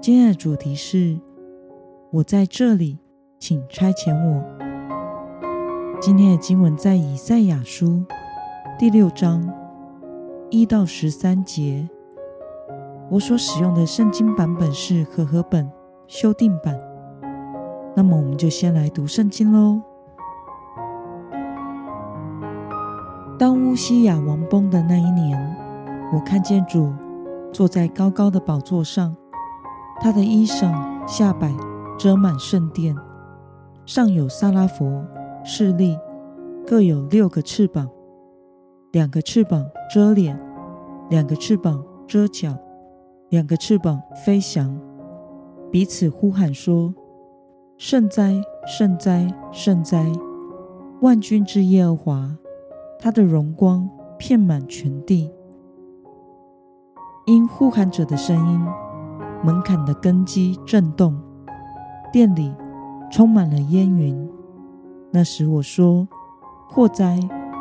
今天的主题是“我在这里，请差遣我”。今天的经文在以赛亚书第六章一到十三节。我所使用的圣经版本是和合本修订版。那么，我们就先来读圣经喽。当乌西雅王崩的那一年，我看见主坐在高高的宝座上。他的衣裳下摆遮满圣殿，上有撒拉弗侍立，各有六个翅膀，两个翅膀遮脸，两个翅膀遮脚，两个翅膀飞翔，彼此呼喊说：“圣哉，圣哉，圣哉！万军之耶和华，他的荣光遍满全地。”因呼喊者的声音。门槛的根基震动，殿里充满了烟云。那时我说：“祸灾，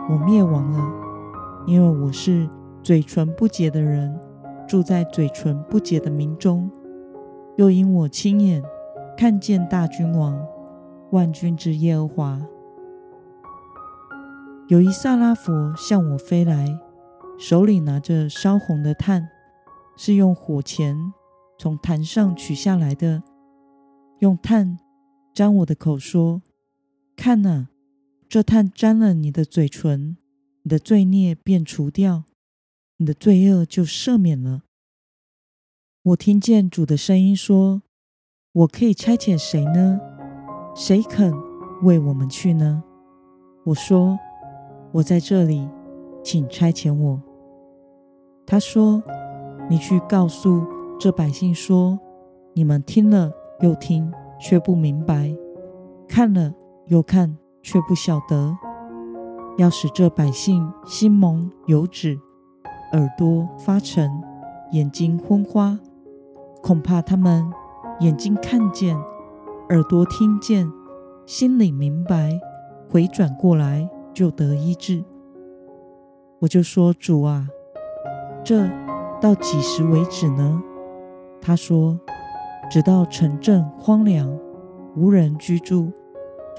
我灭亡了，因为我是嘴唇不洁的人，住在嘴唇不洁的民中。又因我亲眼看见大君王万军之耶和华，有一萨拉佛向我飞来，手里拿着烧红的炭，是用火钳。”从坛上取下来的，用炭沾我的口，说：“看啊，这炭沾了你的嘴唇，你的罪孽便除掉，你的罪恶就赦免了。”我听见主的声音说：“我可以差遣谁呢？谁肯为我们去呢？”我说：“我在这里，请差遣我。”他说：“你去告诉。”这百姓说：“你们听了又听，却不明白；看了又看，却不晓得。要使这百姓心蒙油脂，耳朵发沉，眼睛昏花。恐怕他们眼睛看见，耳朵听见，心里明白，回转过来就得医治。”我就说：“主啊，这到几时为止呢？”他说：“直到城镇荒凉，无人居住，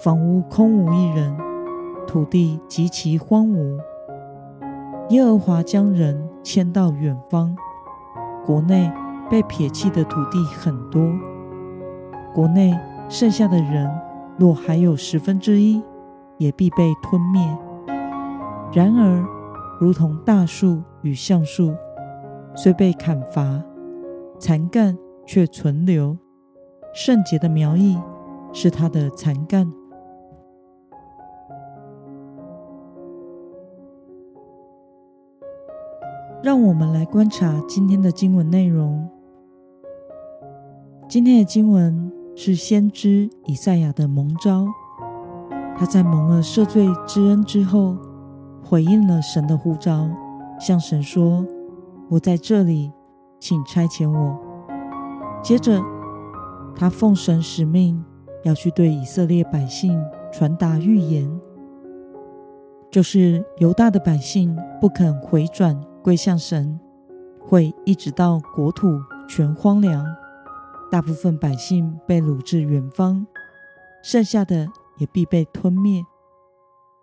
房屋空无一人，土地极其荒芜。耶和华将人迁到远方，国内被撇弃的土地很多。国内剩下的人，若还有十分之一，也必被吞灭。然而，如同大树与橡树，虽被砍伐。”残干却存留，圣洁的苗裔是他的残干。让我们来观察今天的经文内容。今天的经文是先知以赛亚的蒙召，他在蒙了赦罪之恩之后，回应了神的呼召，向神说：“我在这里。”请差遣我。接着，他奉神使命，要去对以色列百姓传达预言，就是犹大的百姓不肯回转归向神，会一直到国土全荒凉，大部分百姓被掳至远方，剩下的也必被吞灭。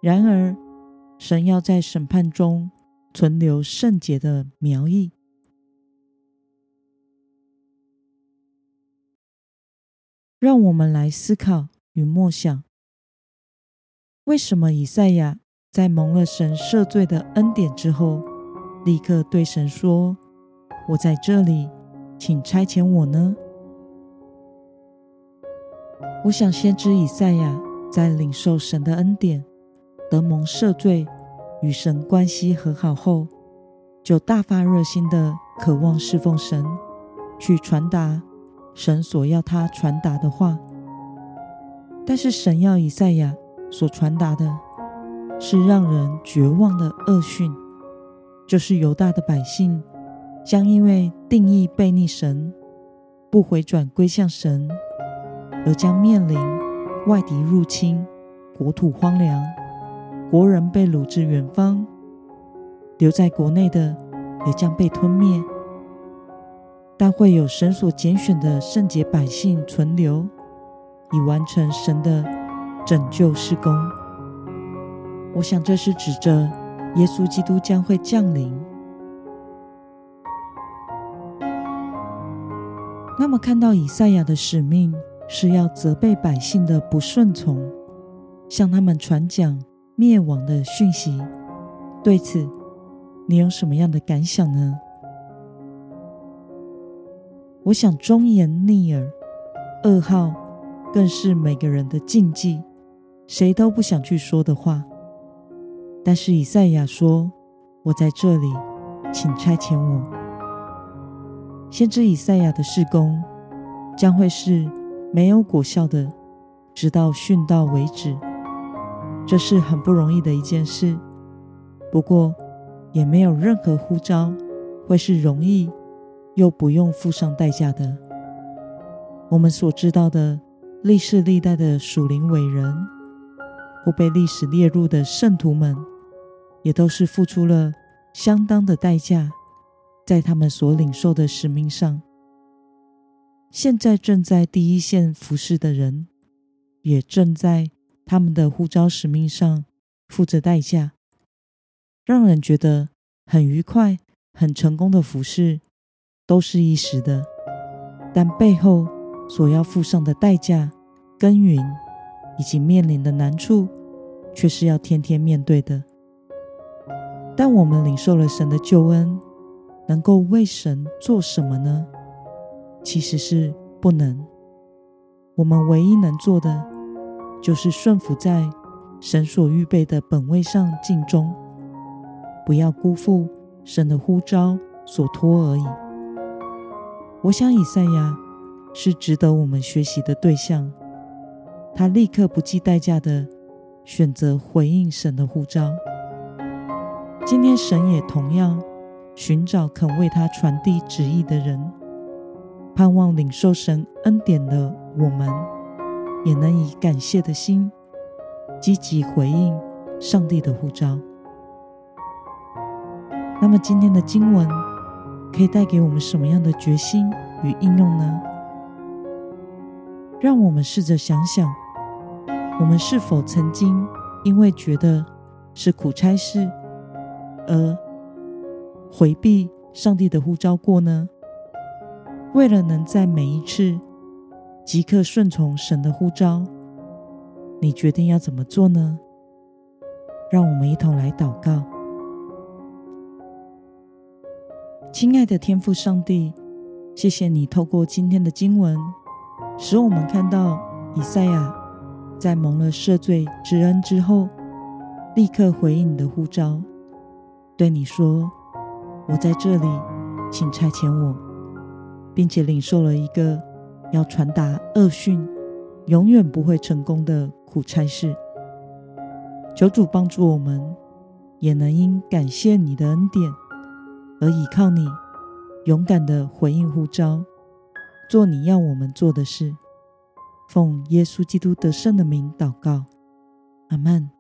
然而，神要在审判中存留圣洁的苗裔。让我们来思考与默想：为什么以赛亚在蒙了神赦罪的恩典之后，立刻对神说：“我在这里，请差遣我呢？”我想，先知以赛亚在领受神的恩典、得蒙赦罪、与神关系和好后，就大发热心的渴望侍奉神，去传达神所要他传达的话。但是神要以赛亚所传达的是让人绝望的恶讯，就是犹大的百姓将因为定义悖逆神，不回转归向神，而将面临外敌入侵，国土荒凉，国人被掳至远方，留在国内的也将被吞灭，但会有神所拣选的圣洁百姓存留。以完成神的拯救事工。我想这是指着耶稣基督将会降临。那么，看到以赛亚的使命是要责备百姓的不顺从，向他们传讲灭亡的讯息。对此，你有什么样的感想呢？我想忠言逆耳，噩耗。更是每个人的禁忌，谁都不想去说的话。但是以赛亚说：“我在这里，请差遣我。”先知以赛亚的事工将会是没有果效的，直到殉道为止。这是很不容易的一件事。不过，也没有任何呼召会是容易又不用付上代价的。我们所知道的。历世历代的属灵伟人，或被历史列入的圣徒们，也都是付出了相当的代价，在他们所领受的使命上。现在正在第一线服侍的人，也正在他们的呼召使命上付着代价，让人觉得很愉快、很成功的服侍，都是一时的，但背后所要付上的代价。耕耘以及面临的难处，却是要天天面对的。但我们领受了神的救恩，能够为神做什么呢？其实是不能。我们唯一能做的，就是顺服在神所预备的本位上尽忠，不要辜负神的呼召所托而已。我想以赛亚是值得我们学习的对象。他立刻不计代价的选择回应神的呼召。今天神也同样寻找肯为他传递旨意的人，盼望领受神恩典的我们，也能以感谢的心积极回应上帝的呼召。那么今天的经文可以带给我们什么样的决心与应用呢？让我们试着想想。我们是否曾经因为觉得是苦差事而回避上帝的呼召过呢？为了能在每一次即刻顺从神的呼召，你决定要怎么做呢？让我们一同来祷告。亲爱的天父上帝，谢谢你透过今天的经文，使我们看到以赛亚。在蒙了赦罪之恩之后，立刻回应你的呼召，对你说：“我在这里，请差遣我。”并且领受了一个要传达恶讯、永远不会成功的苦差事。求主帮助我们，也能因感谢你的恩典而倚靠你，勇敢的回应呼召，做你要我们做的事。奉耶稣基督得胜的名祷告，阿门。